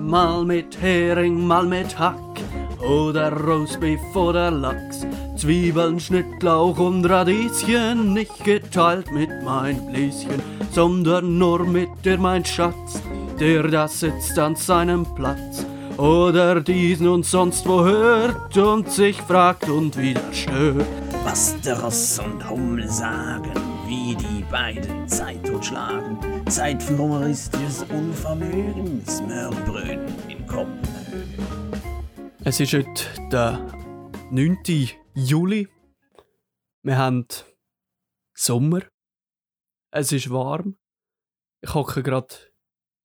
Mal mit Hering, mal mit Hack oder Roastbeef oder Lachs. Zwiebeln, Schnittlauch und Radieschen, nicht geteilt mit mein Bläschen, sondern nur mit dir, mein Schatz, der da sitzt an seinem Platz. Oder diesen und sonst wo hört und sich fragt und wieder stört. Was der Ross und Hummel sagen, wie die beiden Zeit totschlagen. Zeit für humoristisches Unvermögen, Smörbröten in Kopfhöhe. Es ist heute der 9. Juli. Wir haben Sommer. Es ist warm. Ich hocke gerade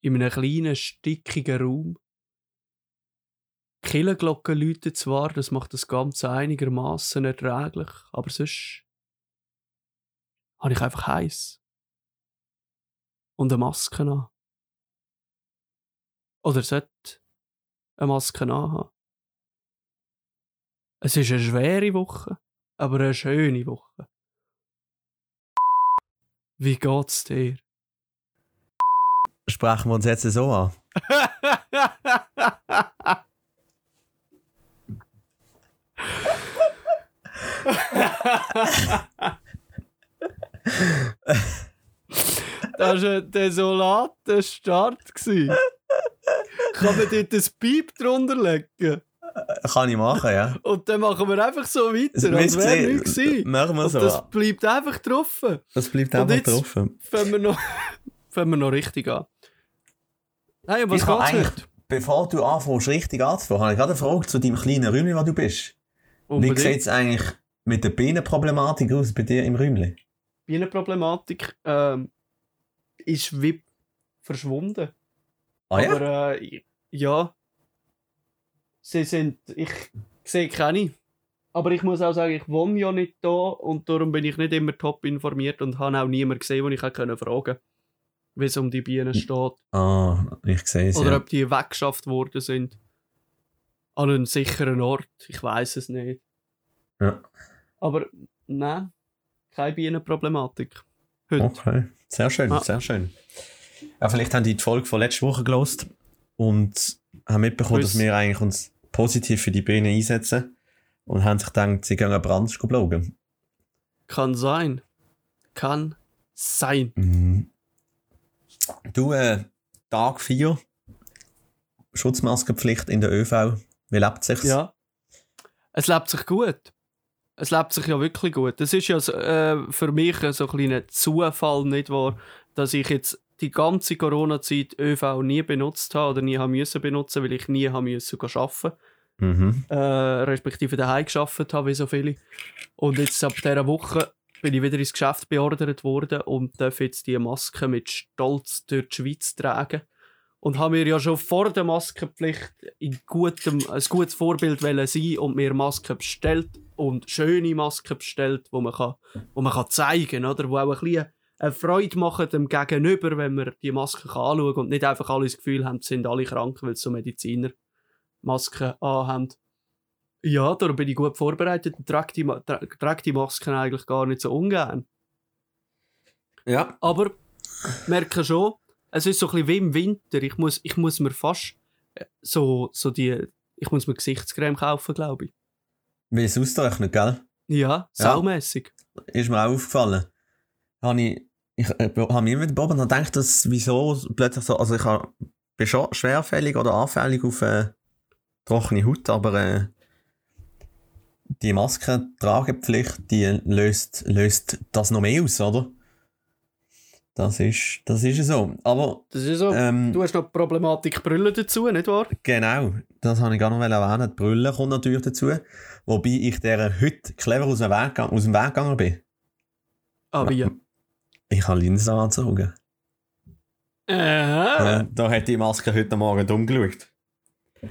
in einem kleinen, stickigen Raum. Die Kirchenglocke läutet zwar, das macht das Ganze einigermaßen erträglich, aber sonst habe ich einfach heiß und eine Maske an. Oder sollte eine Maske anhaben. Es ist eine schwere Woche, aber eine schöne Woche. Wie geht's dir? Sprechen wir uns jetzt so an? das war ein desolater Start. gewesen. Kann man dort ein Piep drunter legen? Kann ich machen, ja. Und dann machen wir einfach so weiter, Das als wäre nichts gewesen. Machen wir Und so. das bleibt einfach drauf. Das bleibt Und einfach drauf. fangen wir noch, fangen wir noch richtig an. Hey, was Ich geht's heute? bevor du anfängst, richtig anzufangen, habe ich gerade eine Frage zu deinem kleinen Räumchen, wo du bist. Wie Unbedingt. sieht es eigentlich mit der Bienenproblematik aus bei dir im Räumchen? Bienenproblematik ähm, ist wie verschwunden. Ah ja? Aber äh, ja, sie sind, ich sehe keine. Aber ich muss auch sagen, ich wohne ja nicht da und darum bin ich nicht immer top informiert und habe auch niemanden gesehen, den ich fragen wie es um die Bienen steht. Ah, ich sehe es. Oder Ja. ob die weggeschafft worden sind. An einen sicheren Ort. Ich weiß es nicht. Ja. Aber nein, keine Bienenproblematik. Heute. Okay, sehr schön, Ah. sehr schön. Ja, vielleicht haben die die Folge von letzter Woche gelost und haben mitbekommen, Grüß. dass wir eigentlich uns positiv für die Bienen einsetzen und haben sich gedacht, sie gehen Brand blogen. Kann sein. Kann sein. Mhm. Du, äh, Tag 4, Schutzmaskenpflicht in der ÖV, wie lebt sich's? Ja. Es lebt sich gut. Es lebt sich ja wirklich gut. Es ist ja äh, für mich so ein kleiner Zufall, nicht wahr, dass ich jetzt die ganze Corona-Zeit ÖV nie benutzt habe oder nie haben müssen benutzen, weil ich nie haben müssen arbeiten. Mhm. Äh, respektive daheim geschafft habe, wie so viele. Und jetzt ab dieser Woche bin ich wieder ins Geschäft beordert worden und darf jetzt die Maske mit Stolz durch die Schweiz tragen. Und habe mir ja schon vor der Maskenpflicht in gutem, ein gutes Vorbild sein und mir Masken bestellt und schöne Masken bestellt, wo man, kann, wo man kann zeigen kann, oder? Wo auch ein bisschen eine Freude machen dem Gegenüber, wenn man die Maske kann anschauen und nicht einfach alle das Gefühl haben, sind alle krank, weil sie so Mediziner Masken anhaben. Ja, darum bin ich gut vorbereitet und trage die, trage die Masken eigentlich gar nicht so ungern. Ja. Aber merke schon, es ist so ein bisschen wie im Winter. Ich muss, ich muss mir fast äh, so, so die, ich muss mir Gesichtscreme kaufen, glaube ich. Wie es ausgerechnet, gell? Ja, saumässig. Ist mir auch aufgefallen. Habe ich, ich äh, habe mir immer beobachtet und gedacht, dass wieso plötzlich so, also ich hab, bin schon schwerfällig oder anfällig auf äh, trockene Haut, aber äh, die Maskentragepflicht, die löst, löst das noch mehr aus, oder? Das ist, das ist so. Aber Das ist so. ähm, Du hast noch die Problematik Brüllen dazu, nicht wahr? Genau, das habe ich gar noch erwähnen. Die Brille kommt natürlich dazu. Wobei ich der heute clever aus dem Weg, aus dem Weg gegangen bin. Aber ja. Ich habe Linsen angezogen. Aha. Äh, da hat die Maske heute Morgen umgeschaut. Kann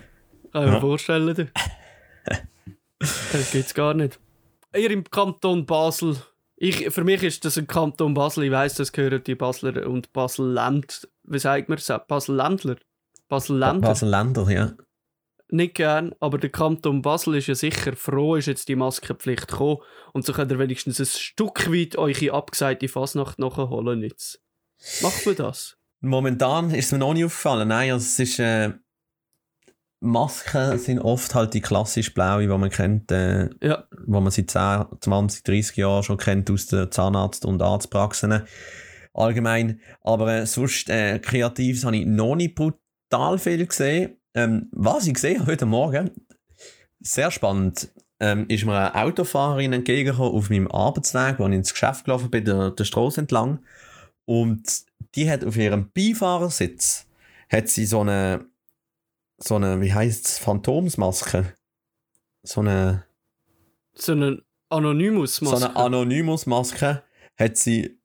ich mir Ja. vorstellen. du. das gibt's gar nicht. Ihr im Kanton Basel. Ich, für mich ist das ein Kanton Basel. Ich weiss, das gehören die Basler und Basel-Land. Wie sagt man das? Basel-Ländler? Basel-Ländler? Basel-Länder, ja. Nicht gern, aber der Kanton Basel ist ja sicher froh, ist jetzt die Maskenpflicht gekommen. Und so könnt ihr wenigstens ein Stück weit eure abgesagte Fasnacht nachholen. Jetzt. Macht man das? Momentan ist es mir noch nicht aufgefallen. Nein, also es ist, äh, Masken sind oft halt die klassisch blaue, die man kennt, äh, Ja, wo man seit 10, 20, 30 Jahren schon kennt aus den Zahnarzt- und Arztpraxen allgemein. Aber äh, sonst äh, Kreatives habe ich noch nicht brutal viel gesehen. Ähm, was ich gesehen habe heute Morgen, sehr spannend, ähm, ist mir eine Autofahrerin entgegengekommen auf meinem Arbeitsweg, wo ich ins Geschäft gelaufen bin, der, der Straße entlang. Und die hat auf ihrem Beifahrersitz hat sie so eine, so eine, wie heißt es, Phantomsmaske. So eine so eine Anonymous-Maske. so eine Anonymous-Maske hat sie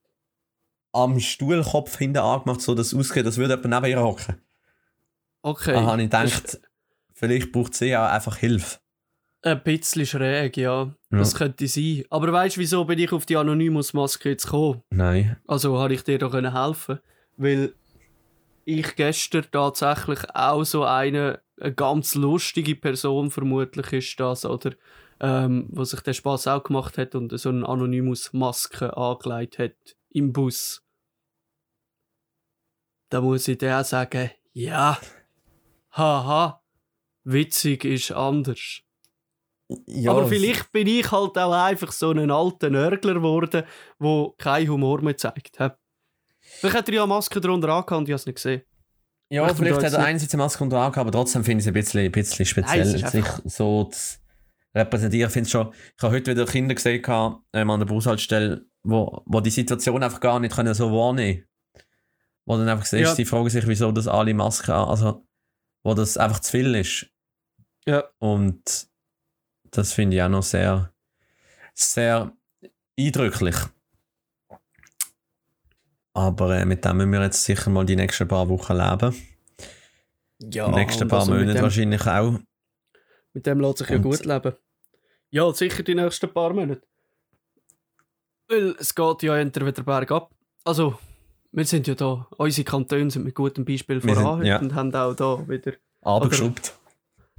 am Stuhlkopf hinten angemacht, so dass es ausgeht, als würde jemand neben ihr hocken. okay. Da habe ich gedacht, vielleicht braucht sie auch einfach Hilfe. Ein bisschen schräg, ja. Das könnte sein. Aber weißt du, wieso bin ich auf die Anonymous-Maske jetzt gekommen? Nein. Also habe ich dir da können helfen Weil ich gestern tatsächlich auch so eine, eine ganz lustige Person vermutlich ist das, oder? Ähm, wo sich der Spaß auch gemacht hat und so eine Anonymous-Maske angelegt hat im Bus. Da muss ich dir auch sagen, ja, haha, witzig ist anders. Ja, Aber vielleicht bin ich halt auch einfach so ein alter Nörgler geworden, der keinen Humor mehr zeigt. hä? Vielleicht hat er ja Maske drunter angehabt und ich habe es nicht gesehen. Ja, Ich vielleicht da hat er einerseits eine Maske unter Augen, aber trotzdem finde ich es ein bisschen, ein bisschen speziell, Nein, sich so zu repräsentieren. Ich finde schon, ich habe heute wieder Kinder gesehen ähm, an der Bushaltestelle, wo, wo die Situation einfach gar nicht können so wahrnehmen Wo dann einfach siehst, Ja. die fragen sich, wieso das alle Masken an, also wo das einfach zu viel ist. Ja. Und das finde ich auch noch sehr, sehr eindrücklich. Aber äh, mit dem müssen wir jetzt sicher mal die nächsten paar Wochen leben. Ja, die nächsten paar also Monate dem- wahrscheinlich auch. Mit dem lässt sich ja Und- gut leben. Ja, sicher die nächsten paar Monate. Weil es geht ja entweder wieder bergab. Also, wir sind ja da, unsere Kantone sind mit gutem Beispiel sind- voran ja. und haben auch da wieder Abgeschraubt.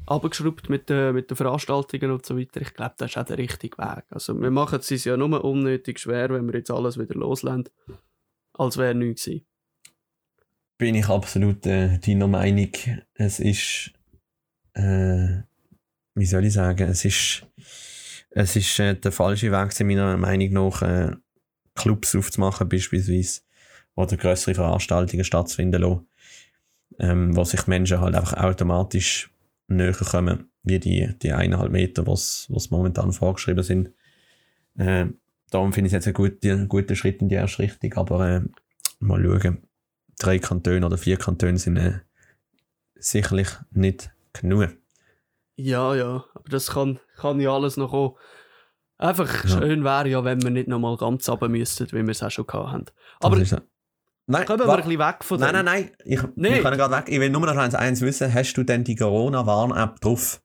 abgeschraubt mit, den- mit den Veranstaltungen und so weiter. Ich glaube, das ist auch der richtige Weg. Also, wir machen es uns ja nur unnötig schwer, wenn wir jetzt alles wieder loslassen. Als wäre nichts gewesen. Bin ich absolut äh, deiner Meinung. Es ist, äh, wie soll ich sagen, es ist, es ist äh, der falsche Weg, meiner Meinung nach, äh, Clubs aufzumachen, beispielsweise, oder größere Veranstaltungen stattfinden lassen, ähm, wo sich Menschen halt einfach automatisch näher kommen, wie die, die eineinhalb Meter, was was momentan vorgeschrieben sind. Äh, darum finde ich es jetzt einen guten, guten Schritt in die erste Richtung, aber äh, mal schauen. Drei Kantone oder vier Kantone sind äh, sicherlich nicht genug. Ja, ja, aber das kann, kann ja alles noch kommen. Einfach Ja. schön wäre ja, wenn wir nicht nochmal ganz runter müssten, wie wir es auch schon gehabt haben. Aber so. nein, kommen wir ein bisschen weg von nein, dem. nein, nein, ich, Nicht? ich kann gerade weg. Ich will nur noch eins, eins wissen. Hast du denn die Corona-Warn-App drauf?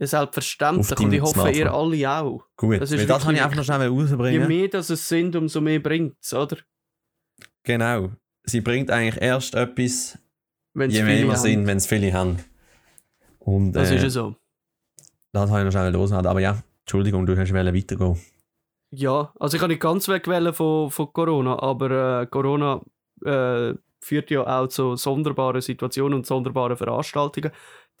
Ja, Selbstverständlich. Und ich hoffe, ihr alle auch. Gut, Das ist das kann ich einfach noch schnell Je rausbringen. mehr das es sind, umso mehr bringt es, oder? Genau. Sie bringt eigentlich erst etwas, Wenn's je mehr wir sind, wenn es viele haben. Und Das äh, ist ja so. das habe ich noch schnell losgeladen. Aber ja, Entschuldigung, du hast weitergehen. Ja, also ich kann nicht ganz wegwählen von, von Corona, aber äh, Corona äh, führt ja auch zu sonderbaren Situationen und sonderbaren Veranstaltungen.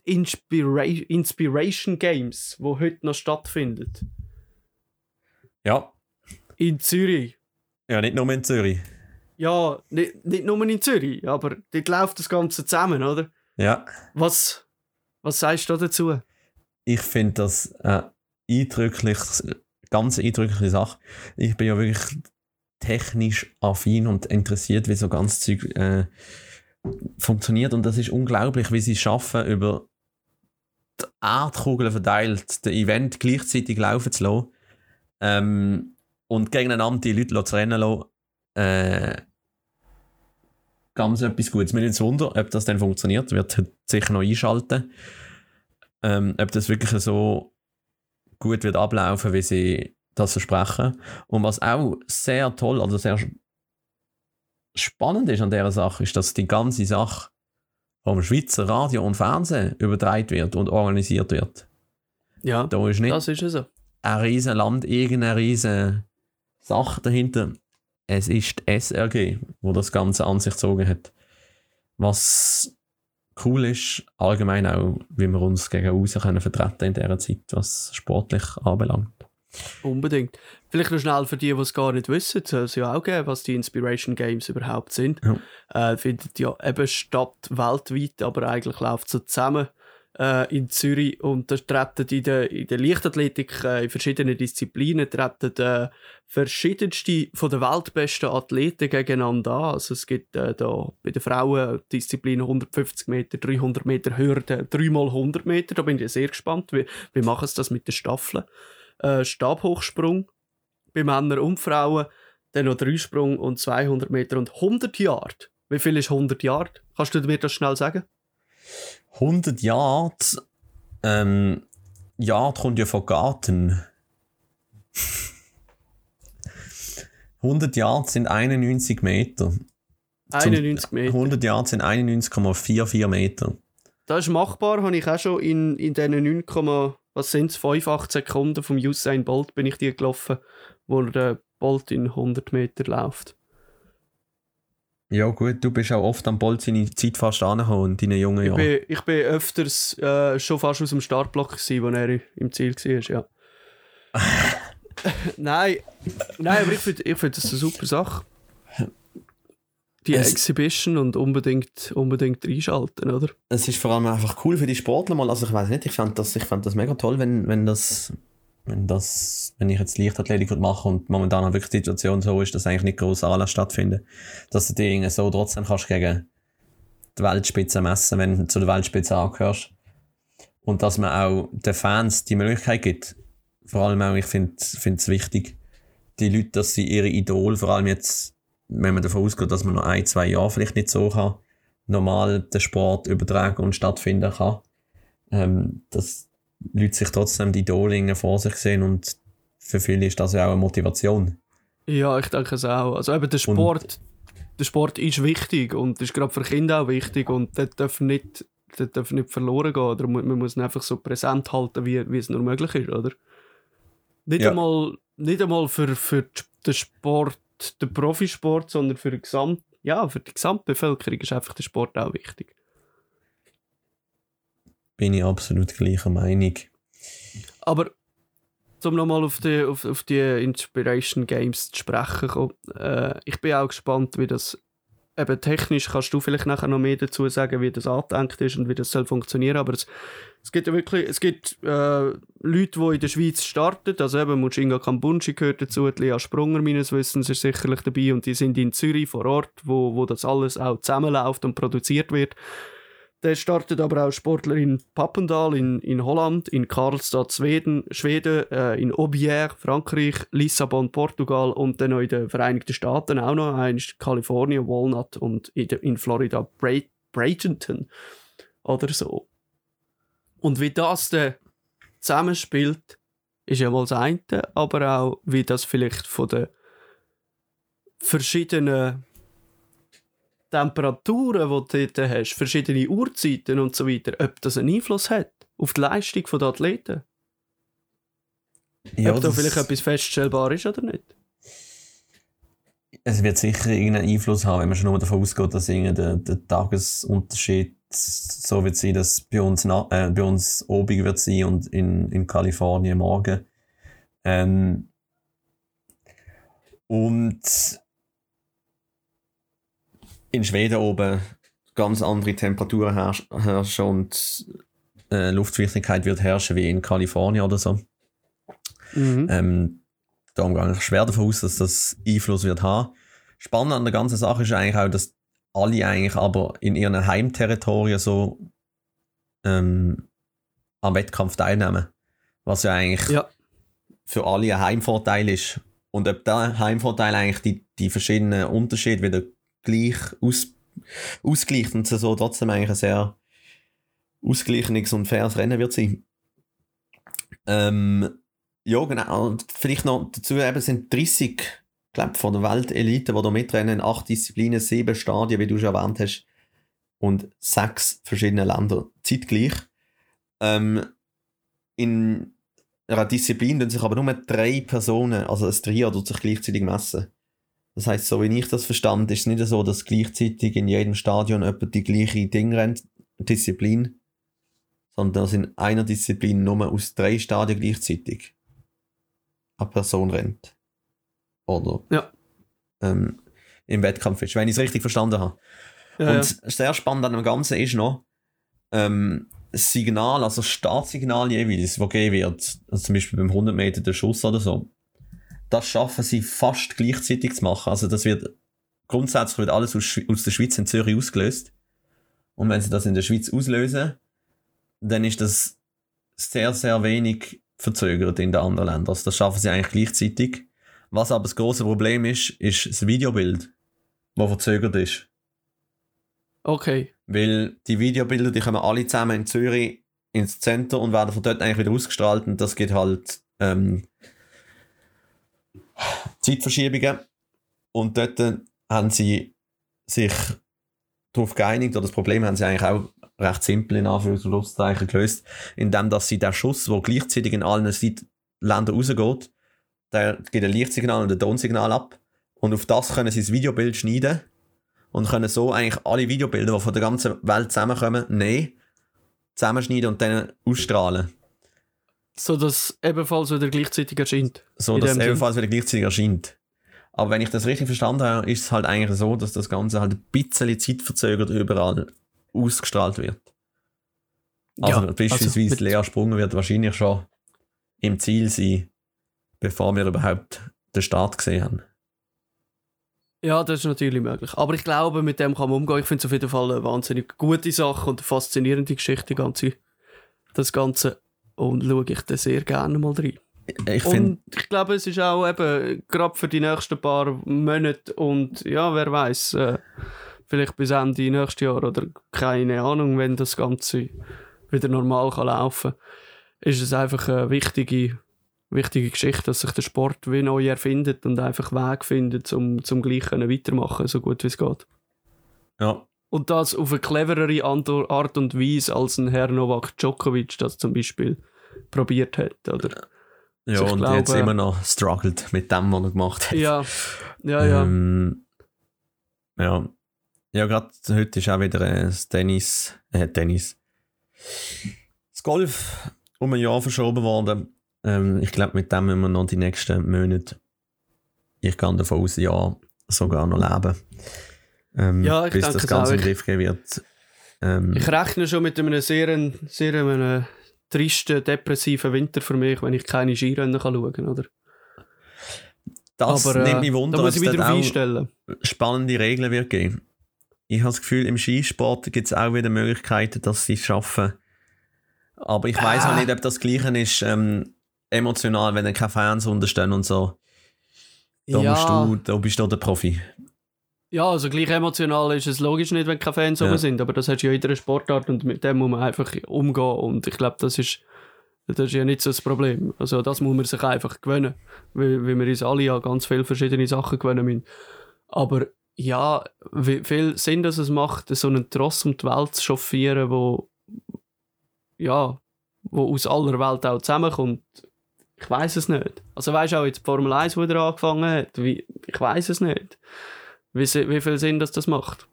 Inspira Inspiration Games, wo heute noch stattfinden. Ja. In Zürich. Ja, nicht nur in Zürich. Ja, nicht, nicht nur in Zürich, aber dort läuft das Ganze zusammen, oder? Ja. Was, was sagst du dazu? ich finde das eine eindrücklich, ganz eindrückliche Sache. Ich bin ja wirklich technisch affin und interessiert, wie so ganz Zeug äh, funktioniert und das ist unglaublich, wie sie es schaffen, über die Erdkugel verteilt, den Event gleichzeitig laufen zu lassen ähm, und gegeneinander die Leute zu rennen lassen. Äh, ganz etwas Gutes. Mir nicht Wunder, ob das dann funktioniert, wird sicher noch einschalten ähm, ob das wirklich so gut wird ablaufen, wie sie das versprechen. Und was auch sehr toll, also sehr spannend ist an dieser Sache, ist, dass die ganze Sache vom Schweizer Radio und Fernsehen übertragen wird und organisiert wird. Ja, Da ist nicht das ist es so. ein riesen Land, irgendeine riesen Sache dahinter. Es ist die SRG, wo das Ganze an sich gezogen hat. Was cool ist, allgemein auch, wie wir uns gegen außen können vertreten in dieser Zeit, was sportlich anbelangt. Unbedingt. Vielleicht noch schnell für die, die es gar nicht wissen, soll es ja auch geben, was die Inspiration Games überhaupt sind. Ja. Äh, findet ja eben statt weltweit, aber eigentlich läuft so zusammen äh, in Zürich und da treten in der, in der Leichtathletik äh, in verschiedenen Disziplinen treten äh, verschiedenste von den weltbesten Athleten gegeneinander an. Also es gibt äh, da bei den Frauen Disziplinen 150 Meter, 300 Meter Hürde, 3x100 Meter. Da bin ich sehr gespannt, wie, wie machen sie das mit den Staffeln. Äh, Stabhochsprung bei Männern und Frauen, dann noch Dreisprung und 200 Meter und 100 Yard. Wie viel ist 100 Yard? Kannst du mir das schnell sagen? 100 Yards, ähm, Yard kommt ja von Garten. 100 Yards sind 91 Meter. 91 Meter. 100 Yards sind 91,44 Meter. Das ist machbar, habe ich auch schon in, in diesen 9, was sind es, 85 Sekunden vom Usain Bolt bin ich die gelaufen, wo der Bolt in 100 Meter läuft. Ja gut, du bist auch oft am Bolt seine Zeit fast angekommen in deinen jungen Ich Jahren. bin, ich bin öfters äh, schon fast aus dem Startblock gewesen, wo er im Ziel war, ja. nein, nein, aber ich finde ich find das eine super Sache. Die Es- Exhibition und unbedingt, unbedingt einschalten, oder? es ist vor allem einfach cool für die Sportler mal. Also ich weiß nicht, ich fand das, ich fand das mega toll, wenn, wenn das, wenn das, wenn ich jetzt Leichtathletik machen und momentan halt wirklich die Situation so ist, dass eigentlich nicht große Anlass stattfinden, dass du dich irgendwie so trotzdem kannst gegen die Weltspitze messen, wenn du zu der Weltspitze angehörst. Und dass man auch den Fans die Möglichkeit gibt, vor allem auch, ich finde es wichtig, die Leute, dass sie ihre Idol, vor allem jetzt, wenn man davon ausgeht, dass man noch ein, zwei Jahre vielleicht nicht so kann, normal den Sport übertragen und stattfinden kann. Ähm, dass Leute sich trotzdem die Idole vor sich sehen und für viele ist das ja auch eine Motivation. Ja, ich denke es auch. Also eben der Sport, der Sport ist wichtig und ist gerade für Kinder auch wichtig und der darf nicht, der darf nicht verloren gehen. Oder man muss ihn einfach so präsent halten, wie, wie es nur möglich ist, oder? Nicht Ja. einmal, nicht einmal für, für den Sport, den Profisport, sondern für die, Gesamt, ja, für die Gesamtbevölkerung ist einfach der Sport auch wichtig. Bin ich absolut gleicher Meinung. Aber um nochmal auf die, auf, auf die Inspiration Games zu sprechen äh, ich bin auch gespannt, wie das eben technisch, kannst du vielleicht nachher noch mehr dazu sagen, wie das angedenkt ist und wie das soll funktionieren, aber es, es gibt ja wirklich, es gibt äh, Leute, die in der Schweiz starten, also eben Muchinga Kambunchi gehört dazu, Lea Sprunger meines Wissens ist sicherlich dabei und die sind in Zürich vor Ort, wo, wo das alles auch zusammenläuft und produziert wird. Der startet aber auch Sportler in Papendal in, in Holland, in Karlstad, Schweden, Schweden äh, in Aubière, Frankreich, Lissabon, Portugal und dann noch in den Vereinigten Staaten auch noch, eins Kalifornien, Walnut und in, in Florida, Bra Bradenton oder so. Und wie das dann zusammenspielt, ist ja mal das eine, aber auch wie das vielleicht von den verschiedenen Temperaturen, die du dort hast, verschiedene Uhrzeiten und so weiter, ob das einen Einfluss hat auf die Leistung der Athleten. ob da vielleicht etwas feststellbar ist oder nicht. es wird sicher irgendeinen Einfluss haben, wenn man schon nur davon ausgeht, dass der, der Tagesunterschied so wird sein, dass bei uns, äh, bei uns obig wird sein und in, in Kalifornien morgen. Ähm, und in Schweden oben ganz andere Temperaturen herrsch herrschen und äh, Luftfeuchtigkeit wird herrschen wie in Kalifornien oder so. Mhm. Ähm, darum gehe ich schwer davon aus, dass das Einfluss wird haben. Spannend an der ganzen Sache ist eigentlich auch, dass alle eigentlich aber in ihren Heimterritorien so ähm, am Wettkampf teilnehmen. Was ja eigentlich Ja. für alle ein Heimvorteil ist. Und ob der Heimvorteil eigentlich die, die verschiedenen Unterschiede wieder gleich aus, ausgleicht und so trotzdem eigentlich ein sehr ausgeglichenes und faires Rennen wird sein. Ähm, ja, genau. Vielleicht noch dazu eben sind 30, glaube von der Weltelite, die da mitrennen, acht Disziplinen, sieben Stadien, wie du schon erwähnt hast, und sechs verschiedene Länder zeitgleich. Ähm, in einer Disziplin tun sich aber nur drei Personen, also ein tut sich gleichzeitig messen. Das heißt, so wie ich das verstand, ist es nicht so, dass gleichzeitig in jedem Stadion jemand die gleiche Ding rennt, Disziplin, sondern dass in einer Disziplin nur aus drei Stadien gleichzeitig eine Person rennt. Oder Ja. ähm, im Wettkampf ist, wenn ich es richtig verstanden habe. Ja, Und sehr spannend an dem Ganzen ist noch, ähm, das Signal, also Startsignal jeweils, das gegeben wird, also zum Beispiel beim 100 Meter der Schuss oder so, das schaffen sie fast gleichzeitig zu machen. Also das wird, grundsätzlich wird alles aus, aus der Schweiz in Zürich ausgelöst. Und wenn sie das in der Schweiz auslösen, dann ist das sehr, sehr wenig verzögert in den anderen Ländern. Also das schaffen sie eigentlich gleichzeitig. Was aber das große Problem ist, ist das Videobild, das verzögert ist. Okay. Weil die Videobilder, die kommen alle zusammen in Zürich ins Center und werden von dort eigentlich wieder ausgestrahlt und das geht halt ähm, Zeitverschiebungen. Und dort haben sie sich darauf geeinigt, oder das Problem haben sie eigentlich auch recht simpel in Anführungs- und Schlusszeichen gelöst, indem dass sie den Schuss, der gleichzeitig in allen Ländern rausgeht, der gibt ein Lichtsignal und ein Tonsignal ab und auf das können sie das Videobild schneiden und können so eigentlich alle Videobilder, die von der ganzen Welt zusammenkommen, nehmen, zusammenschneiden und dann ausstrahlen. So dass ebenfalls wieder gleichzeitig erscheint. So dass es Sinn. ebenfalls wieder gleichzeitig erscheint. Aber wenn ich das richtig verstanden habe, ist es halt eigentlich so, dass das Ganze halt ein bisschen zeitverzögert überall ausgestrahlt wird. Also Ja, beispielsweise also Lea Sprunger wird wahrscheinlich schon im Ziel sein, bevor wir überhaupt den Start gesehen haben. Ja, das ist natürlich möglich. Aber ich glaube, mit dem kann man umgehen. Ich finde es auf jeden Fall eine wahnsinnig gute Sache und eine faszinierende Geschichte, die ganze, das Ganze. Und schaue ich da sehr gerne mal rein. Ich finde, Und ich glaube, es ist auch eben, gerade für die nächsten paar Monate und ja, wer weiß, äh, vielleicht bis Ende nächstes Jahr oder keine Ahnung, wenn das Ganze wieder normal kann laufen ist es einfach eine wichtige, wichtige Geschichte, dass sich der Sport wie neu erfindet und einfach Weg findet, um zum gleich können weitermachen, so gut wie es geht. ja, Und das auf eine cleverere Art und Weise, als ein Herr Novak Djokovic das zum Beispiel probiert hat, oder? ja Also und glaube- jetzt immer noch struggelt mit dem, was er gemacht hat. Ja, ja, ja. Ähm, ja. Ja, gerade heute ist auch wieder äh, das Tennis, äh, Tennis. Das Golf um ein Jahr verschoben worden. Ähm, ich glaube, mit dem müssen wir noch die nächsten Monate, ich kann davon aus, ein Jahr sogar noch leben. Ähm, Ja, ich bis denke das Ganze in den Griff gehen wird. Ähm, Ich rechne schon mit einem sehr, sehr einem tristen, depressiven Winter für mich, wenn ich keine Skirennen kann schauen kann, oder? das Aber äh, nimmt mich Wunder, da muss ich ob es einstellen. spannende Regeln wird geben. Ich habe das Gefühl, im Skisport gibt es auch wieder Möglichkeiten, dass sie es schaffen. Aber ich weiß Ah. auch nicht, ob das Gleiche ist ähm, emotional, wenn dann keine Fans unterstehen und so. Da, Ja. musst du, da bist du der Profi. Ja, also gleich emotional ist es logisch nicht, wenn keine Fans Ja. sind, aber das hat ja jeder Sportart und mit dem muss man einfach umgehen und ich glaube, das ist, das ist ja nicht so das Problem. Also das muss man sich einfach gewöhnen, weil, weil wir uns alle ja ganz viele verschiedene Sachen gewöhnen müssen. Aber ja, wie viel Sinn dass es macht, so einen Tross um die Welt zu chauffieren, wo ja, wo aus aller Welt auch zusammenkommt, ich weiß es nicht. Also weißt du auch jetzt die Formel 1, die wieder angefangen hat, wie, ich weiß es nicht. Wie, wie viel Sinn dass das macht?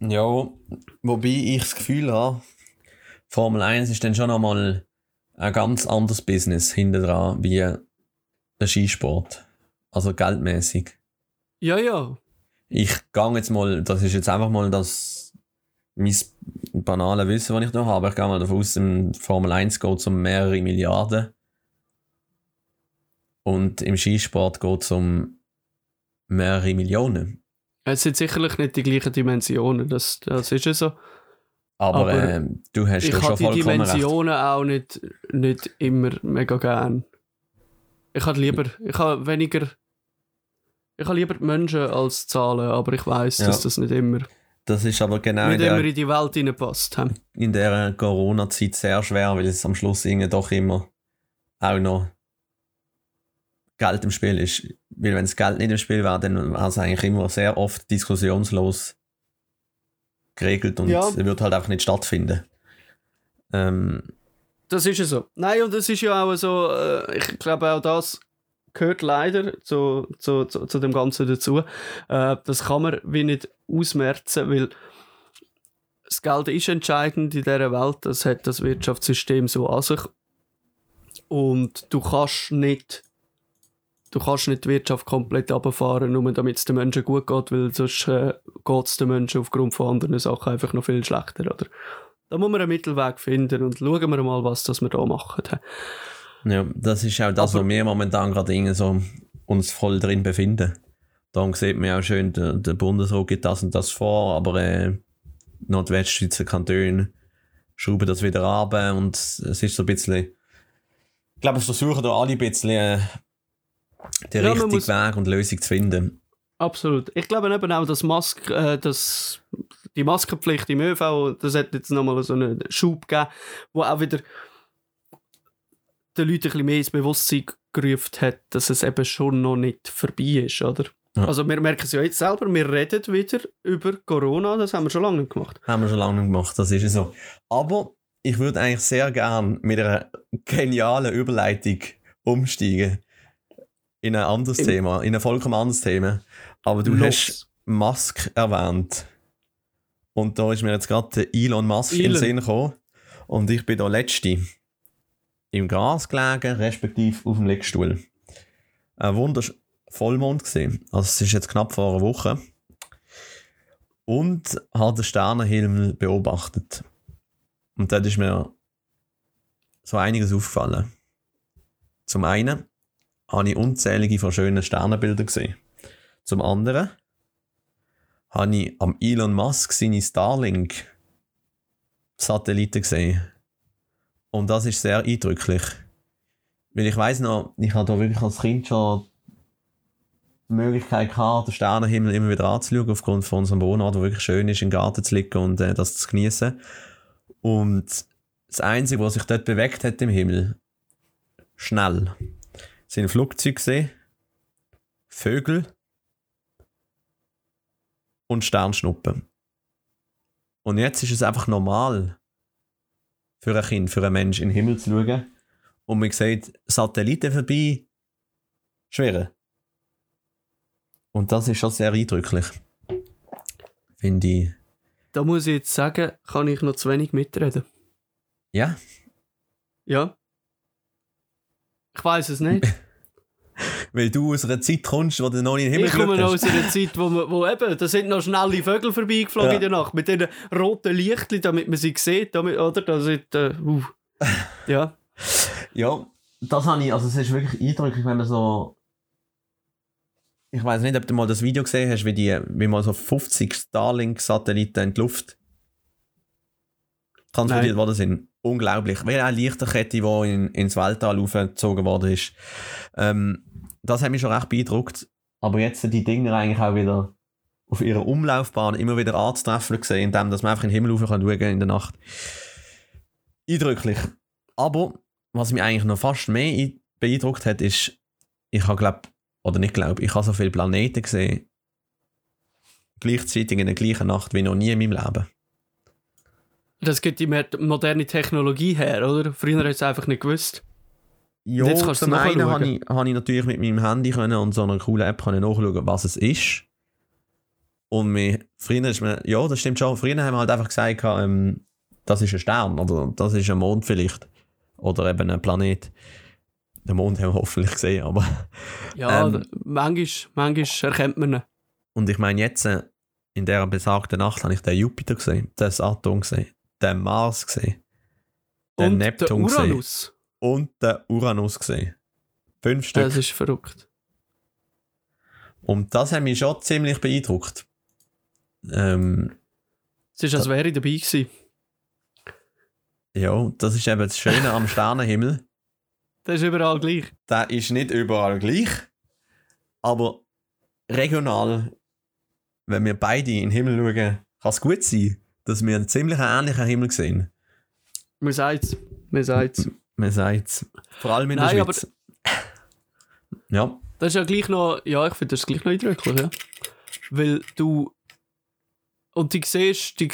Ja, wobei ich das Gefühl habe, Formel 1 ist dann schon nochmal ein ganz anderes Business hinter dran wie der Skisport. Also geldmäßig. Ja, ja. Ich gehe jetzt mal, das ist jetzt einfach mal das mein banale Wissen, das ich noch habe. Ich gehe mal davon aus, im Formel 1 geht es um mehrere Milliarden. Und im Skisport geht es um mehrere Millionen. Es sind sicherlich nicht die gleichen Dimensionen, das, das ist ja so. Aber, Aber ähm, du hast Ich ja habe schon die vollkommen recht. Dimensionen auch nicht, nicht immer mega gern. Ich habe lieber, ich habe weniger, ich habe lieber die Menschen als Zahlen, aber ich weiß, Ja. dass das nicht immer, Das ist aber genau in nicht immer der, in die Welt hineinpasst. in der Corona-Zeit sehr schwer, weil es am Schluss irgendwie doch immer auch noch Geld im Spiel ist. Weil wenn das Geld nicht im Spiel wäre, dann wäre es eigentlich immer sehr oft diskussionslos geregelt und Ja. wird halt einfach nicht stattfinden. Ähm, Das ist ja so. Nein, und es ist ja auch so, äh, ich glaube auch das gehört leider zu, zu, zu, zu dem Ganzen dazu. Äh, das kann man wie nicht ausmerzen, weil das Geld ist entscheidend in dieser Welt. Das hat das Wirtschaftssystem so an sich. Und du kannst nicht, du kannst nicht die Wirtschaft komplett runterfahren, nur damit es den Menschen gut geht, weil sonst äh, geht es den Menschen aufgrund von anderen Sachen einfach noch viel schlechter, oder? Da muss man einen Mittelweg finden und schauen wir mal, was das wir da machen. Ja, das ist auch das, Aber- wo wir momentan gerade irgendwie so uns voll drin befinden. Darum sieht man ja auch schön, der, der Bundesrat gibt das und das vor, aber äh, Nordwestschweizer Kantone schrauben das wieder ab und es ist so ein bisschen, ich glaube, es versuchen da alle ein bisschen äh, den Ja, richtigen muss- Weg und Lösung zu finden. Absolut. Ich glaube eben auch, dass Mask, äh, dass die Maskenpflicht im ÖV, das hat jetzt nochmal so einen Schub gegeben, wo auch wieder den Leuten ein bisschen mehr ins Bewusstsein gerufen hat, dass es eben schon noch nicht vorbei ist, oder? Ja. Also wir merken es ja jetzt selber, wir reden wieder über Corona, das haben wir schon lange nicht gemacht. Haben wir schon lange nicht gemacht, das ist ja so. Aber ich würde eigentlich sehr gern mit einer genialen Überleitung umsteigen in ein anderes Im- Thema, in ein vollkommen anderes Thema. Aber du Los. hast Musk erwähnt. Und da ist mir jetzt gerade der Elon Musk in den Elon. Sinn gekommen. Und ich bin da letzte im Gras gelegen, respektive auf dem Liegestuhl. Ein wundersch Vollmond gesehen. Also es ist jetzt knapp vor einer Woche. Und habe den Sternenhimmel beobachtet. Und dort ist mir so einiges aufgefallen. Zum einen habe ich unzählige von schönen Sternenbilder gesehen. Zum anderen habe ich am Elon Musk seine Starlink-Satelliten gesehen. Und das ist sehr eindrücklich. Weil ich weiß noch, ich habe da wirklich als Kind schon die Möglichkeit gehabt, den Sternenhimmel immer wieder anzuschauen, aufgrund von unserem Wohnort, wo wirklich schön ist, im Garten zu liegen und äh, das zu genießen. Und das Einzige, was sich dort bewegt hat im Himmel, schnell, sind Flugzeuge gesehen, Vögel und Sternschnuppen. Und jetzt ist es einfach normal für ein Kind, für einen Mensch in den Himmel zu schauen und man sieht Satelliten vorbei schwirren. Und das ist schon sehr eindrücklich. Finde ich. Da muss ich jetzt sagen, kann ich noch zu wenig mitreden. Ja, Ja. Ich weiß es nicht. weil du aus einer Zeit kommst, wo du noch nicht in den Himmel Ich komme noch aus einer Zeit, wo, man, wo eben, da sind noch schnelle Vögel vorbeigeflogen Ja. in der Nacht, mit diesen roten Lichtchen, damit man sie sieht, damit, oder? Da sind, äh, uh. Ja. Ja, das habe ich, also es ist wirklich eindrücklich, wenn man so. Ich weiß nicht, ob du mal das Video gesehen hast, wie, die, wie mal so 50 Starlink-Satelliten in die Luft transportiert worden sind. Unglaublich. Wie eine Lichterkette, die in, ins Weltall aufgezogen worden ist. Ähm, das hat mich schon recht beeindruckt. Aber jetzt sind die Dinger eigentlich auch wieder auf ihrer Umlaufbahn immer wieder anzutreffen gesehen, indem man einfach in den Himmel rauf kann in der Nacht. Eindrücklich. Aber was mich eigentlich noch fast mehr ein- beeindruckt hat, ist, ich habe glaube oder nicht glaube, ich habe so viele Planeten gesehen, gleichzeitig in der gleichen Nacht wie noch nie in meinem Leben. Das gibt die mer- moderne Technologie her, oder? Früher hat es einfach nicht gewusst. Ja, Jetzt kannst du zum einen habe ich, habe ich natürlich mit meinem Handy können und so einer coolen App können nachschauen, was es ist. Und mir, früher ist mir, ja, das stimmt schon, früher haben wir halt einfach gesagt, ähm, das ist ein Stern oder das ist ein Mond vielleicht. Oder eben ein Planet. Den Mond haben wir hoffentlich gesehen, aber Ja, Ähm. manchmal, manchmal erkennt man ihn. Und ich meine, jetzt äh, in dieser besagten Nacht habe ich den Jupiter gesehen, den Saturn gesehen, den Mars gesehen, den Und Neptun der gesehen Uranus. und den Uranus gesehen. Fünf Stück. Das ist verrückt. Und das hat mich schon ziemlich beeindruckt. Ähm, Es ist, als wäre ich dabei gewesen. ja, das ist eben das Schöne am Sternenhimmel. Das ist überall gleich. Der ist nicht überall gleich, aber regional, wenn wir beide in den Himmel schauen, kann es gut sein, dass wir einen ziemlich ähnlichen Himmel sehen. Man sagt es. Man sagt's. Man sagt es. Vor allem in Nein, der aber- Schweiz. Ja, Das ist ja gleich noch, ja, ich finde das gleich noch eindrücklich, ja. Weil du, und die siehst, die,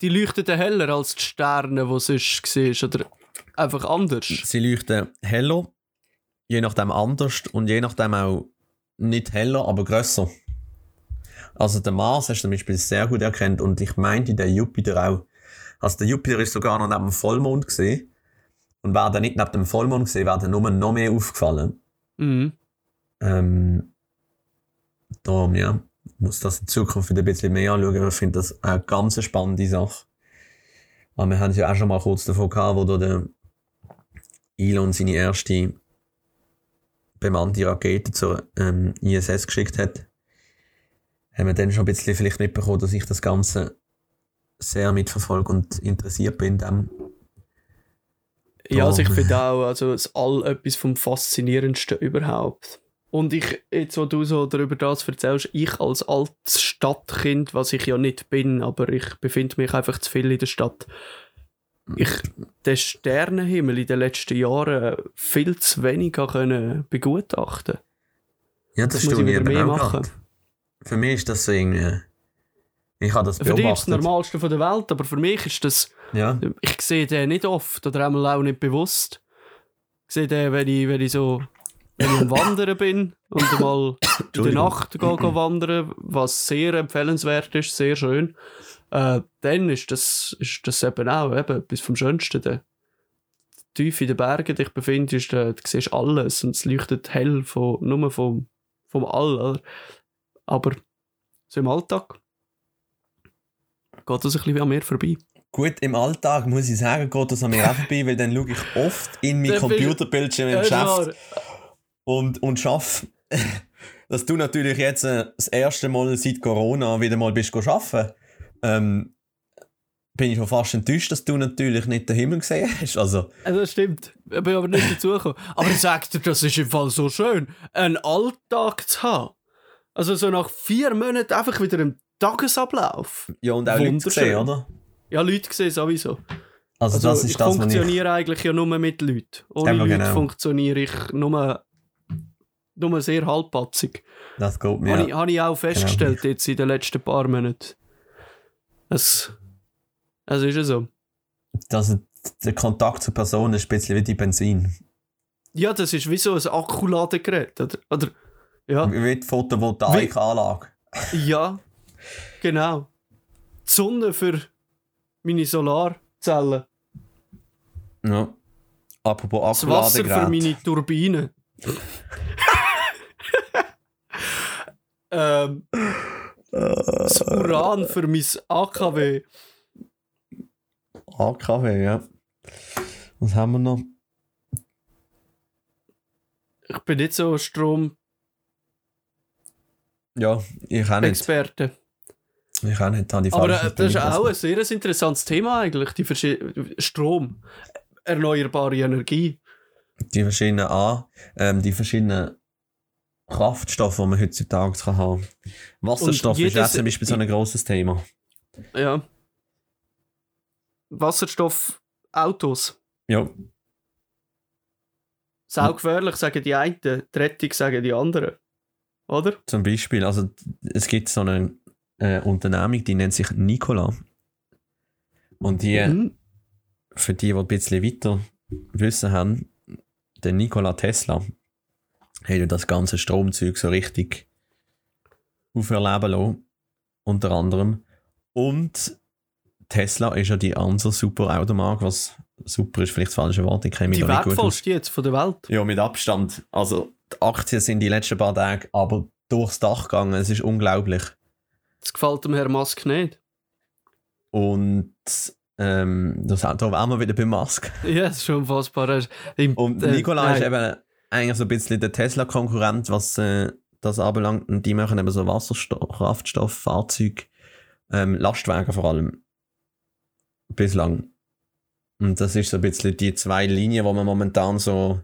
die leuchten heller als die Sterne, die du sonst siehst, oder einfach anders. sie leuchten heller, je nachdem anders und je nachdem auch nicht heller, aber grösser. Also der Mars hast du zum Beispiel sehr gut erkannt und ich meinte der Jupiter auch. Also der Jupiter ist sogar noch neben dem Vollmond gesehen. Und wäre der nicht neben dem Vollmond gesehen, wäre der nur noch mehr aufgefallen. Mhm. Ähm, darum, ja, muss das in Zukunft wieder ein bisschen mehr anschauen. Ich finde das eine ganz spannende Sache. Aber wir haben es ja auch schon mal kurz davon gehabt, wo der Elon seine erste bemannte Rakete zur ähm, ISS geschickt hat. Haben wir dann schon ein bisschen vielleicht mitbekommen, dass ich das Ganze sehr mitverfolge und interessiert bin. Dem. Ja, also ich finde auch, also das All etwas vom Faszinierendsten überhaupt. Und ich, jetzt wo du so darüber das erzählst, ich als altes Stadtkind, was ich ja nicht bin, aber ich befinde mich einfach zu viel in der Stadt. Ich den Sternenhimmel in den letzten Jahren viel zu wenig können begutachten. Ja, das, Das muss ich wieder mehr machen. grad. Für mich ist das so irgendwie... Ich habe das Für dich ist das beobachtet. Normalste von der Welt, aber für mich ist das Ja, ich sehe den nicht oft oder einmal auch nicht bewusst. Ich sehe den, wenn ich, wenn ich so wenn ich am Wandern bin und mal in der. Nacht gehe, gehe wandern, was sehr empfehlenswert ist, sehr schön, äh, dann ist das, ist das eben auch eben etwas vom Schönsten. Da. Tief in den Bergen dich befindest, da, du siehst alles und es leuchtet hell von, nur vom, vom All. Aber so im Alltag geht das ein bisschen an mir vorbei. Gut, im Alltag muss ich sagen, geht das an mir auch vorbei, weil dann schaue ich oft in mein Dann bist- Computerbildschirm im Geschäft und, und schaffe. Dass du natürlich jetzt äh, das erste Mal seit Corona wieder mal bist arbeiten, ähm, bin ich schon fast enttäuscht, dass du natürlich nicht den Himmel gesehen hast. Also, Ja, das stimmt. Ich bin aber nicht dazugekommen. Aber ich sag dir, das ist im Fall so schön, einen Alltag zu haben. Also so nach vier Monaten einfach wieder einen Tagesablauf. ja, und auch Leute gesehen, oder? Ja, Leute sehen sowieso. Also, Also das ich ist das, was ich... funktioniere eigentlich ja nur mit Leuten. Ohne Leute genau. funktioniere ich nur, nur sehr halbpatzig. Das geht mir. Habe, ich, habe ich auch festgestellt Genau. jetzt in den letzten paar Monaten. Es, es ist ja so. dass der Kontakt zur Person ist ein bisschen wie die Benzin. Ja, das ist wie so ein Akkuladegerät. Oder, oder ja. Wie die Photovoltaikanlage. Ja, genau. Die Sonne für meine Solarzellen. Ja. Apropos Das Wasser für meine Turbine. ähm, das Uran für mein AKW. AKW, ja. Was haben wir noch? Ich bin nicht so Stromexperte. Ja, ich auch nicht. Ich auch nicht. Die Aber äh, das ist auch ein sehr interessantes Thema eigentlich. Die verschi- Strom. Erneuerbare Energie. Die verschiedenen A, ähm, die verschiedenen Kraftstoffe, die man heutzutage kann haben Wasserstoff Und ist auch zum Beispiel so ein grosses Thema. Ja. Wasserstoffautos. Ja, Saugefährlich sagen die einen, die Rettung sagen die anderen. Oder? zum Beispiel, also es gibt so eine äh, Unternehmung, die nennt sich Nikola. Und die, Mhm. für die, die ein bisschen weiter Wissen haben, der Nikola Tesla hat ja das ganze Stromzeug so richtig auferleben lassen. Unter anderem. Und Tesla ist ja die andere super Automarke, was super ist, vielleicht das falsche Wort, ich kenne mich Die wertvollste jetzt von der Welt. Ja, mit Abstand. Also, die Aktien sind die letzten paar Tage aber durchs Dach gegangen. Es ist unglaublich. Das gefällt dem Herrn Musk nicht. Und ähm, das, da wären wir wieder bei Musk. Ja, das ist schon unfassbar. Im, Und äh, Nikola ist nein. eben eigentlich so ein bisschen der Tesla-Konkurrent, was äh, das anbelangt. Und die machen eben so Wasserstoff, Kraftstoff, Fahrzeug, ähm, Lastwagen vor allem. Bislang. Und das ist so ein bisschen die zwei Linien, wo man momentan so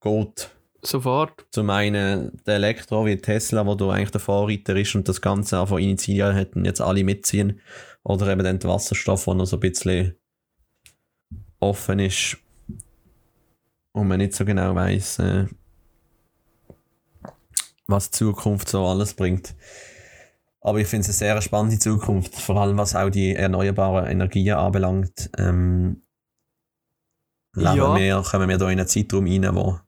geht. Sofort. Zum einen der Elektro wie Tesla, wo du eigentlich der Vorreiter ist und das Ganze einfach initiiert hat und jetzt alle mitziehen. Oder eben dann der Wasserstoff, der noch so ein bisschen offen ist und man nicht so genau weiß, äh, was die Zukunft so alles bringt. Aber ich finde es eine sehr spannende Zukunft, vor allem was auch die erneuerbaren Energien anbelangt. Ähm, Ja. wir, kommen wir da in einen Zeitraum rein, wo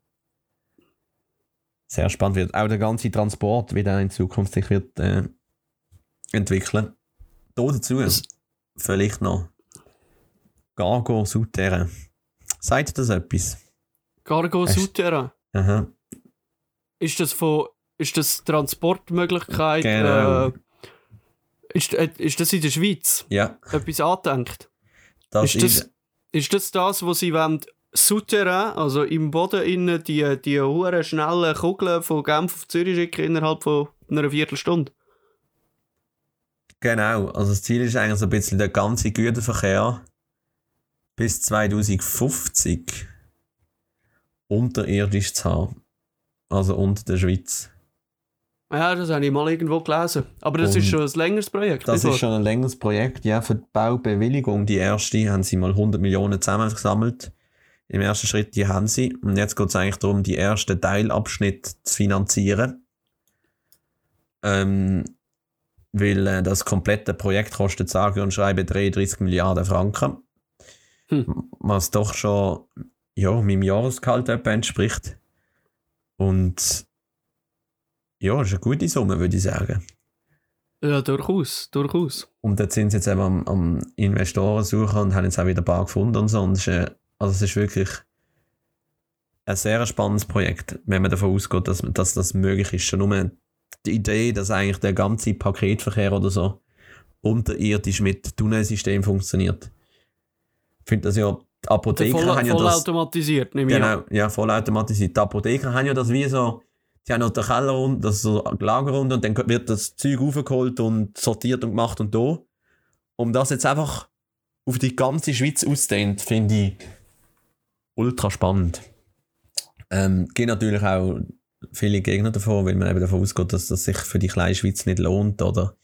sehr spannend wird. Auch der ganze Transport, wie der in Zukunft sich wird äh, entwickeln. Da dazu Das- vielleicht noch Gargo Souterrain. Sagt das etwas? Hast- Souterrain. Aha. Ist das von. Ist das Transportmöglichkeit? Genau. Äh, ist, äh, ist das in der Schweiz Ja, etwas angedenkt? das ist, ist, das, ist das das, wo sie wollen, Souterrain, also im Boden innen, die, die hohen schnellen Kugeln von Genf auf Zürich schicken innerhalb von einer Viertelstunde? genau. Also das Ziel ist eigentlich so ein bisschen der ganze Güterverkehr bis 2050 unterirdisch zu haben. Also unter der Schweiz. Ja, das habe ich mal irgendwo gelesen. Aber das Und ist schon ein längeres Projekt. Das nicht ist schon ein längeres Projekt. Ja, für die Baubewilligung, die erste, haben sie mal 100 Millionen zusammengesammelt. Im ersten Schritt, die haben sie. Und jetzt geht es eigentlich darum, die ersten Teilabschnitte zu finanzieren. Ähm, weil äh, das komplette Projekt kostet sage und schreibe 33 Milliarden Franken. Hm. Was doch schon ja, meinem Jahresgehalt etwa entspricht. Und ja, ist eine gute Summe, würde ich sagen. Ja, durchaus, durchaus. Und dort sind sie jetzt eben am, am Investoren suchen und haben jetzt auch wieder ein paar gefunden und so. Und es ist, äh, also es ist wirklich ein sehr spannendes Projekt, wenn man davon ausgeht, dass, dass das möglich ist. Schon nur die Idee, dass eigentlich der ganze Paketverkehr oder so unterirdisch mit Tunnelsystem funktioniert. Ich finde das ja, die Apotheker Voll, haben ja das... vollautomatisiert, nehme ich an. Genau, ja, vollautomatisiert. Die Apotheker haben ja das wie so, die haben noch den Keller und das so Lagerrunde und dann wird das Zeug aufgeholt und sortiert und gemacht und da. Um das jetzt einfach auf die ganze Schweiz auszudehnt, finde ich ultra spannend. Ähm, gibt natürlich auch viele Gegner davon, weil man eben davon ausgeht, dass das sich für die kleine Schweiz nicht lohnt oder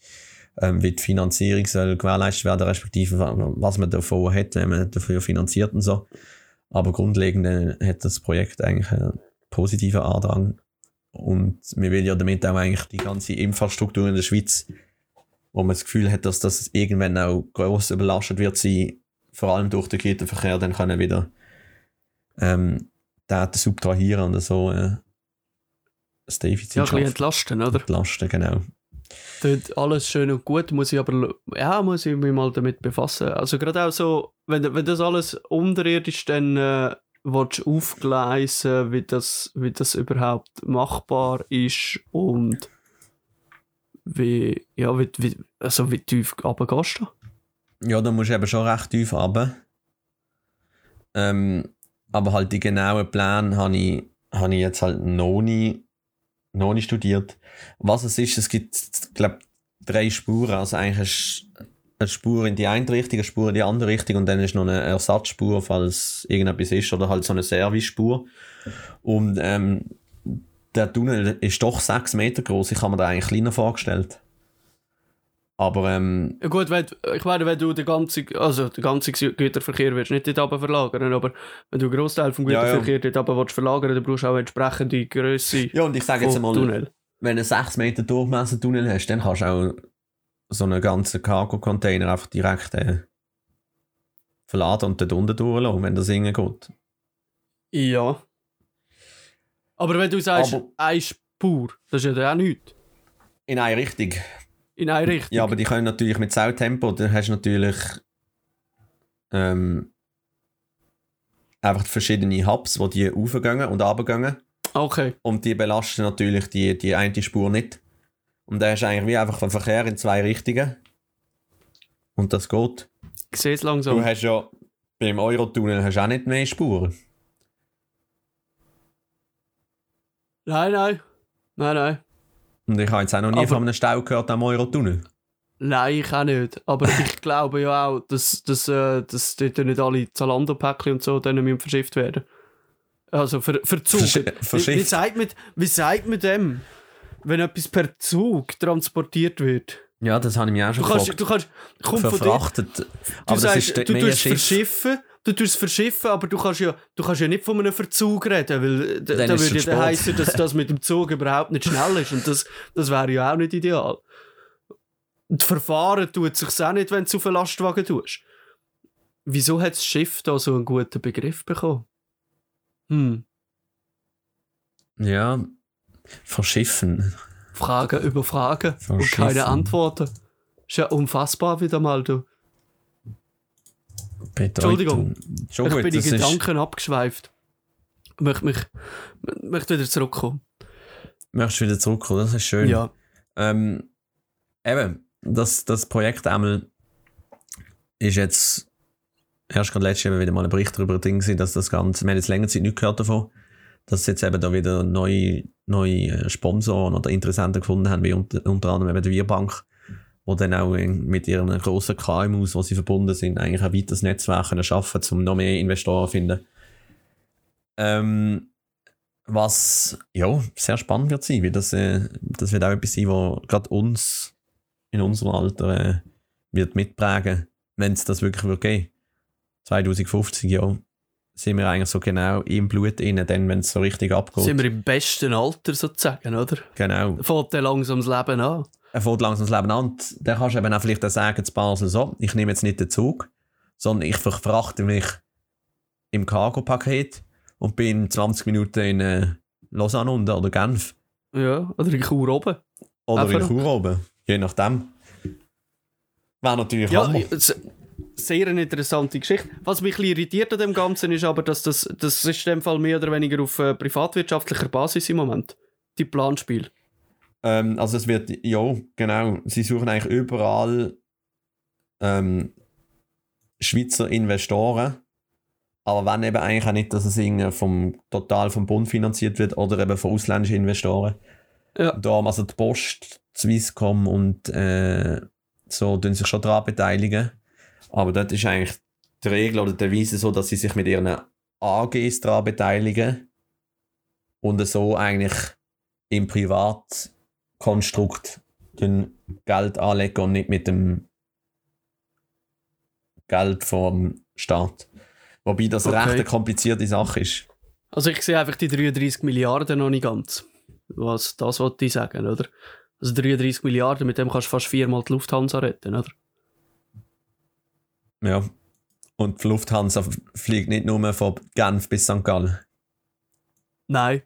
ähm, wie die Finanzierung soll gewährleistet werden, respektive was man davon hat, wenn man dafür finanziert und so. Aber grundlegend äh, hat das Projekt eigentlich einen positiven Andrang. Und wir will ja damit auch eigentlich die ganze Infrastruktur in der Schweiz, wo man das Gefühl hat, dass das irgendwann auch gross überlastet wird sein, vor allem durch den Güterverkehr, dann können wieder ähm, Daten subtrahieren und so äh, das Defizit Ja, ein bisschen entlasten, oder? entlasten, genau. Dort alles schön und gut, muss ich aber, ja, muss ich mich mal damit befassen. Also gerade auch so, wenn, wenn das alles unterirdisch dann äh, willst du aufgleisen, wie das, wie das überhaupt machbar ist und wie, ja, wie, wie, also wie tief runtergehst du? Ja, da musst du eben schon recht tief runter. Ähm, aber halt die genauen Pläne habe ich, habe ich jetzt halt noch nie, noch nie studiert. Was es ist, es gibt, glaube drei Spuren. Also eigentlich eine Spur in die eine Richtung, eine Spur in die andere Richtung und dann ist noch eine Ersatzspur, falls irgendetwas ist, oder halt so eine Servicespur. Und ähm, der Tunnel ist doch sechs Meter groß. Ich habe mir da eigentlich kleiner vorgestellt. Aber ähm, Ja gut, wenn, ich meine, wenn du den ganzen, also den ganzen Güterverkehr willst, nicht dort runter verlagern, aber wenn du einen Großteil vom Ja, ja. Güterverkehr dort runter willst verlagern, dann brauchst du auch entsprechende Größe ja, und ich sage jetzt einmal, Tunnel. wenn du einen 6 Meter Durchmesser Tunnel hast, dann kannst du auch so einen ganzen Cargo-Container einfach direkt äh, verladen und dort unten durchlassen, wenn das irgendwie geht. Ja. Aber wenn du sagst, Aber- eine Spur, das ist ja dann auch nichts. In eine Richtung. In eine Richtung. Ja, aber die können natürlich mit Sautempo, dann hast du natürlich ähm, einfach verschiedene Hubs, die die raufgehen und runtergehen. Okay. Und die belasten natürlich die, die eine Spur nicht. Und da hast du eigentlich wie einfach einen Verkehr in zwei Richtungen. Und das geht. Ich sehe es Du langsam. hast ja beim Eurotunnel hast du auch nicht mehr Spuren. Nein, nein. Nein, nein. Und ich habe jetzt auch noch nie Aber- von einem Stau gehört am Eurotunnel. Nein, ich auch nicht. Aber ich glaube ja auch, dass, dass, äh, dass dort nicht alle Zalando-Päckchen und so dann müssen verschifft werden. Also ver Verzug. Versch- Wie, wie, verschifft. sagt man, wie sagt man dem, wenn etwas per Zug transportiert wird? Ja, das habe ich mich auch schon Du kannst, gefragt. du kannst, kommt von dir, Verfrachtet. du Aber das sagst, ist du mehr tust Schiff. verschiffen, du tust verschiffen, aber du kannst ja, du kannst ja nicht von einem Verzug reden, weil da, Dann da ist würde es ja heissen, dass das mit dem Zug überhaupt nicht schnell ist und das, das wäre ja auch nicht ideal. Und Verfahren tut sich auch nicht, wenn du es auf einen Lastwagen tust. Wieso hat das Schiff da so einen guten Begriff bekommen? Hm, Ja, verschiffen. Fragen über Fragen und keine Antworten. Ist ja unfassbar wieder mal, du. Betreut Entschuldigung. Schon ich gut, bin in das ist, Gedanken abgeschweift. Möchte mich, möchte wieder zurückkommen. möchtest du wieder zurückkommen, das ist schön. Ja. Ähm, eben, das, das Projekt einmal ist jetzt erst gerade letztes Jahr wieder mal ein Bericht darüber drin gewesen, dass das Ganze, wir haben jetzt länger Zeit nicht gehört davon, dass sie jetzt eben da wieder neue, neue Sponsoren oder Interessenten gefunden haben, wie unter, unter anderem eben die Wirbank, wo dann auch mit ihren grossen KMUs, wo sie verbunden sind, eigentlich ein weiteres Netzwerk können schaffen, um noch mehr Investoren zu finden. Ähm, was ja sehr spannend wird sein, weil das, äh, das wird auch etwas sein, was gerade uns in unserem Alter äh, wird mitprägen, wenn es das wirklich wird geben. 2050, ja, sind wir eigentlich so genau im Blut drin, dann, wenn es so richtig abgeht. Sind wir im besten Alter sozusagen, oder? Genau. Fängt dann langsam das Leben an. Er fährt langsam das Leben an und dann kannst du eben auch vielleicht auch sagen, zu Basel so, ich nehme jetzt nicht den Zug, sondern ich verfrachte mich im Cargo-Paket und bin 20 Minuten in äh, Lausanne unten oder Genf. Ja, oder in Chur oben. Oder in. Chur oben. Je nachdem. Wäre natürlich Ja, sehr eine interessante Geschichte. Was mich ein bisschen irritiert an dem Ganzen ist aber, dass das, das ist in dem Fall mehr oder weniger auf äh, privatwirtschaftlicher Basis im Moment. Die Planspiel. Ähm, also es wird, ja, genau. Sie suchen eigentlich überall ähm, Schweizer Investoren. Aber wenn eben eigentlich auch nicht, dass es vom, total vom Bund finanziert wird oder eben von ausländischen Investoren. Ja. Darum, also die Post, Swisscom und äh, so tun sich schon daran beteiligen. Aber dort ist eigentlich die Regel oder die Devise so, dass sie sich mit ihren AGs daran beteiligen und so eigentlich im Privatkonstrukt den Geld anlegen und nicht mit dem Geld vom Staat. Wobei das Okay. recht eine komplizierte Sache ist. Also ich sehe einfach die 33 Milliarden noch nicht ganz. Was das wollte ich sagen, oder? Also 33 Milliarden, mit dem kannst du fast viermal die Lufthansa retten, oder? Ja. Und die Lufthansa fliegt nicht nur von Genf bis St. Gallen. Nein.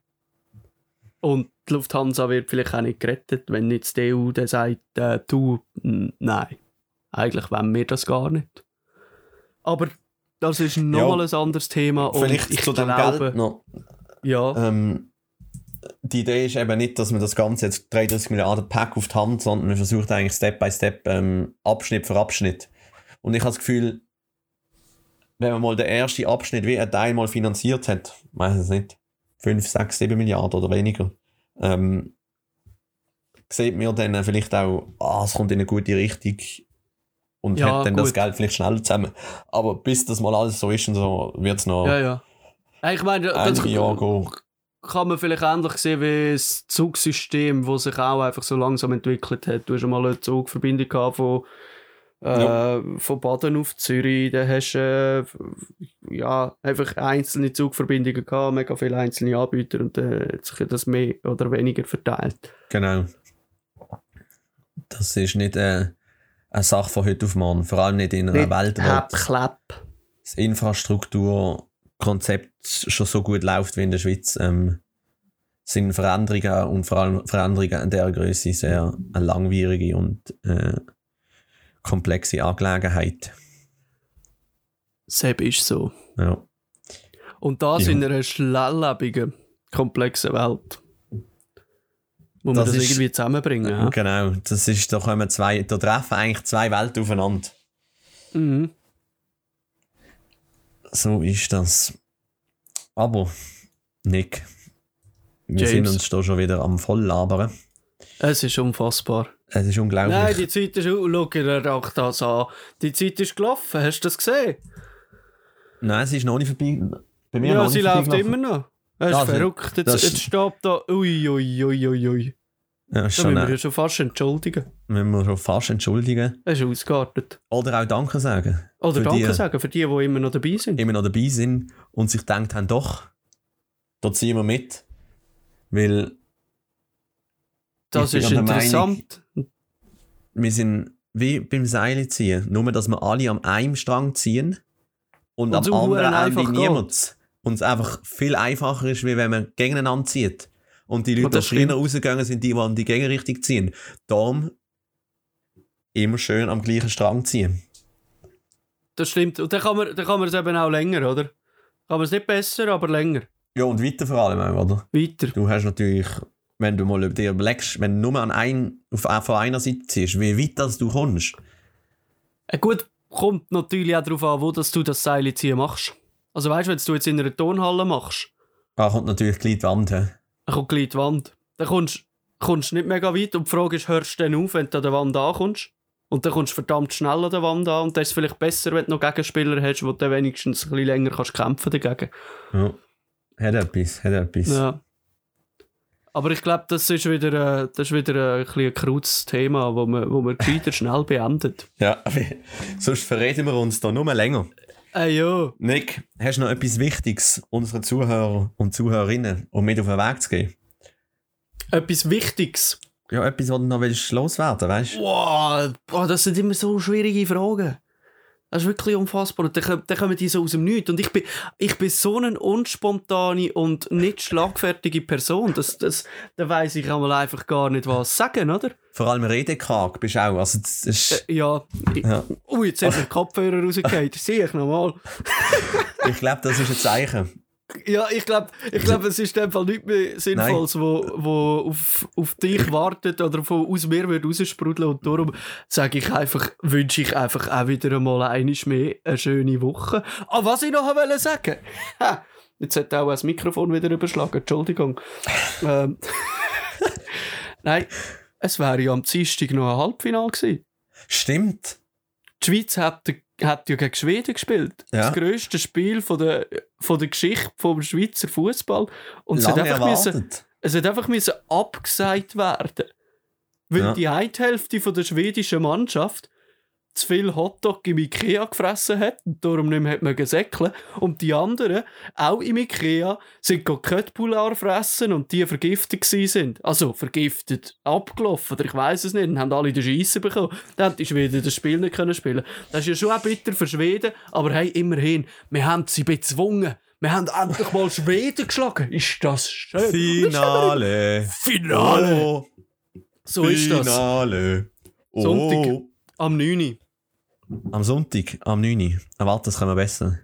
Und die Lufthansa wird vielleicht auch nicht gerettet, wenn jetzt die EU dann sagt, äh, du, nein. Eigentlich wollen wir das gar nicht. Aber das ist nochmal ein anderes Thema. Und Vielleicht ich zu dem glaube, Geld noch. ja, Ähm, die Idee ist eben nicht, dass man das Ganze jetzt 33 Milliarden Pack auf die Hand, sondern man versucht eigentlich Step by Step, ähm, Abschnitt für Abschnitt. Und ich habe das Gefühl, wenn man mal den ersten Abschnitt wie ein Teil mal finanziert hat, weiß es nicht, 5, 6, 7 Milliarden oder weniger, ähm, sieht man dann vielleicht auch, ah, es kommt in eine gute Richtung und Ja, hat dann das gut. Geld vielleicht schneller zusammen. Aber bis das mal alles so ist und so, wird es noch ja, ja. Ich meine, das einige Jahre gehen. kann man vielleicht ähnlich sehen wie das Zugsystem, das sich auch einfach so langsam entwickelt hat. Du hast einmal eine Zugverbindung gehabt von, äh, von Baden auf Zürich, dann hast du äh, ja, einfach einzelne Zugverbindungen gehabt, mega viele einzelne Anbieter und dann hat sich das mehr oder weniger verteilt. Genau. Das ist nicht äh, eine Sache von heute auf morgen. Vor allem nicht in einer Welt, wo Hab, das. Infrastrukturkonzept schon so gut läuft wie in der Schweiz. Ähm, sind Veränderungen und vor allem Veränderungen in dieser Größe sehr langwierige und äh, komplexe Angelegenheit. Seb ist so. Ja. Und das Ja. in einer schnelllebigen, komplexen Welt. Muss man Das das, ist- irgendwie zusammenbringen. ja? Genau. Das ist, da kommen zwei, da treffen eigentlich zwei Welten aufeinander. Mhm. So ist das. Aber, Nick, wir James. sind uns da schon wieder am Volllabern. Es ist unfassbar. Es ist unglaublich. Nein, die Zeit ist. Oh, schau dir doch das an. Die Zeit ist gelaufen. Hast du das gesehen? Nein, sie ist noch nicht vorbei. Bei mir Ja, sie läuft immer noch. Das ist verrückt. Jetzt, das- jetzt steht da. Ui, ui, ui, ui, ui. Ja, ist Da schon, müssen wir äh, schon fast entschuldigen. müssen wir schon fast entschuldigen. Es ist ausgeartet. Oder auch Danke sagen. Oder Danke die- sagen für die, die immer noch dabei sind. Immer noch dabei sind und sich gedacht haben, doch, da ziehen wir mit. Weil Das ist interessant. Wir sind wie beim Seil ziehen. Nur, dass wir alle am einen Strang ziehen und, Und am so anderen Ende einfach niemand. Und es einfach viel einfacher ist, wie wenn man gegeneinander zieht. Und die Leute, die früher rausgegangen sind, die, die an die Gegenrichtung ziehen. Darum immer schön am gleichen Strang ziehen. Das stimmt. Und dann kann man, dann kann man es eben auch länger, oder? Kann man es nicht besser, aber länger. Ja, und weiter vor allem oder? Weiter. Du hast natürlich, wenn du mal dir überlegst, wenn du nur an ein, auf, von einer Seite ziehst, wie weit das du kommst. Äh, gut, kommt natürlich auch darauf an, wo dass du das Seil ziehen machst. Also weißt du, wenn du jetzt in einer Tonhalle machst, Da kommt natürlich gleich die Wand. He? dann kommt gleich die Wand. Dann kommst kommst nicht mega weit und die Frage ist, hörst du dann auf, wenn du an der Wand ankommst? Und dann kommst du verdammt schnell an der Wand an und dann ist vielleicht besser, wenn du noch Gegenspieler hast, wo du wenigstens ein bisschen länger kannst kämpfen dagegen. Ja. Hat etwas, hat etwas. Ja. Aber ich glaube, das ist wieder, äh, das ist wieder ein, bisschen ein krauts Thema, wo man, wo man gescheiter schnell beendet. Ja, sonst verreden wir uns da nur länger. Äh, ja. Nick, hast du noch etwas Wichtiges unseren Zuhörer und Zuhörerinnen, um mit auf den Weg zu gehen? Etwas Wichtiges. Ja, etwas, was du noch willst loswerden weißt du? Wow, boah, das sind immer so schwierige Fragen. Das ist wirklich unfassbar. Und dann, kommen- dann kommen die so aus dem Nichts. Und ich bin, ich bin so eine unspontane und nicht schlagfertige Person. Das, das, da weiss ich einmal einfach gar nicht, was sagen, oder? Vor allem redekarg bist du auch. Also, das ist, Äh, ja. Ja. Ui, jetzt hat mir Kopfhörer. Das sehe ich nochmal. ich glaube, das ist ein Zeichen. Ja, ich glaube, ich glaub, es ist in dem Fall nichts mehr Sinnvolles, wo, wo auf, auf dich wartet oder von aus mir wird raussprudeln. Und darum sage ich einfach, wünsche ich einfach auch wieder einmal einiges mehr eine schöne Woche. Ah, was ich noch wollte sagen. Ha, Jetzt hat auch das Mikrofon wieder überschlagen, Entschuldigung. ähm, Nein, es wäre ja am Dienstag noch ein Halbfinale gewesen. Stimmt. Die Schweiz hat, hat ja gegen Schweden gespielt. Ja. Das grösste Spiel von der, von der Geschichte vom Schweizer Fußball. Und es hat, einfach müssen, es hat einfach müssen abgesagt werden. Weil Ja. die eine Hälfte von der schwedischen Mannschaft zu viel Hotdog im Ikea gefressen hat und darum nicht mehr hat man gesäckeln. Und die anderen, auch im Ikea, sind Köttbullar fressen und die vergiftet sind. Also vergiftet, abgelaufen oder ich weiß es nicht. Und haben alle den Scheisse bekommen. Dann die Schweden das Spiel nicht können spielen. Das ist ja schon auch bitter für Schweden, aber hey, immerhin, wir haben sie bezwungen. Wir haben endlich mal Schweden geschlagen. Ist das schön? Finale. Finale! Oh, So ist das. Finale. Oh. Sonntag. Am 9. Am Sonntag, am 9. Uhr. Erwartet, das können wir besser.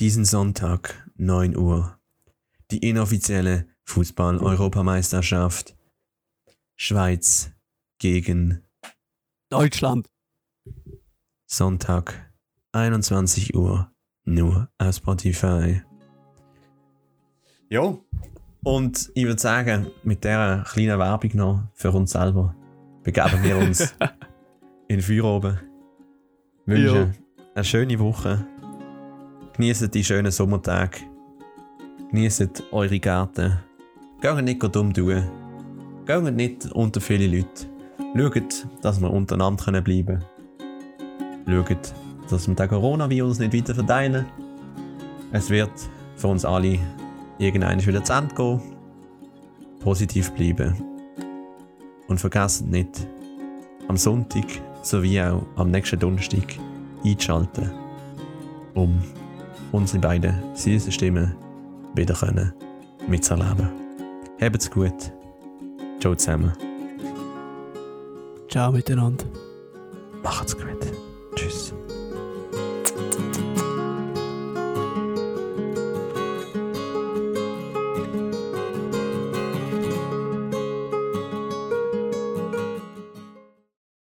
Diesen Sonntag, 9 Uhr. Die inoffizielle Fußball-Europameisterschaft. Schweiz gegen Deutschland. Sonntag, 21 Uhr. Nur auf Spotify. Jo. Und ich würde sagen, mit dieser kleinen Werbung noch für uns selber begeben wir uns in Feuer oben. Wünschen eine schöne Woche. Genießt die schönen Sommertage. Genießt eure Gärten. Geht nicht dumm tun. Geht nicht unter viele Leute. Schaut, dass wir untereinander bleiben können. Schaut, dass wir den Coronavirus nicht weiter verteilen. Es wird für uns alle irgendwann wieder zu Ende gehen. Positiv bleiben. Und vergesst nicht, am Sonntag sowie auch am nächsten Donnerstag einzuschalten, um unsere beiden süßen Stimmen wieder können mitzuerleben. Habt's gut. Ciao zusammen. Ciao miteinander. Macht's gut. Tschüss.